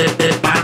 dip, dip, dip,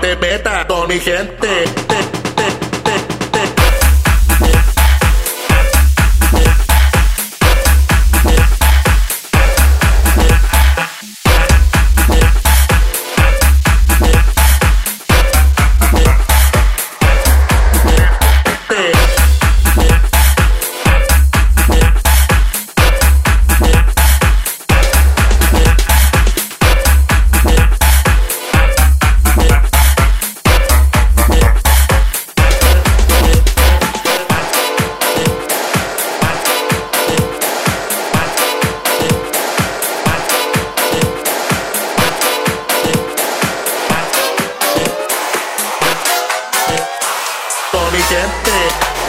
te metas con mi gente. get bit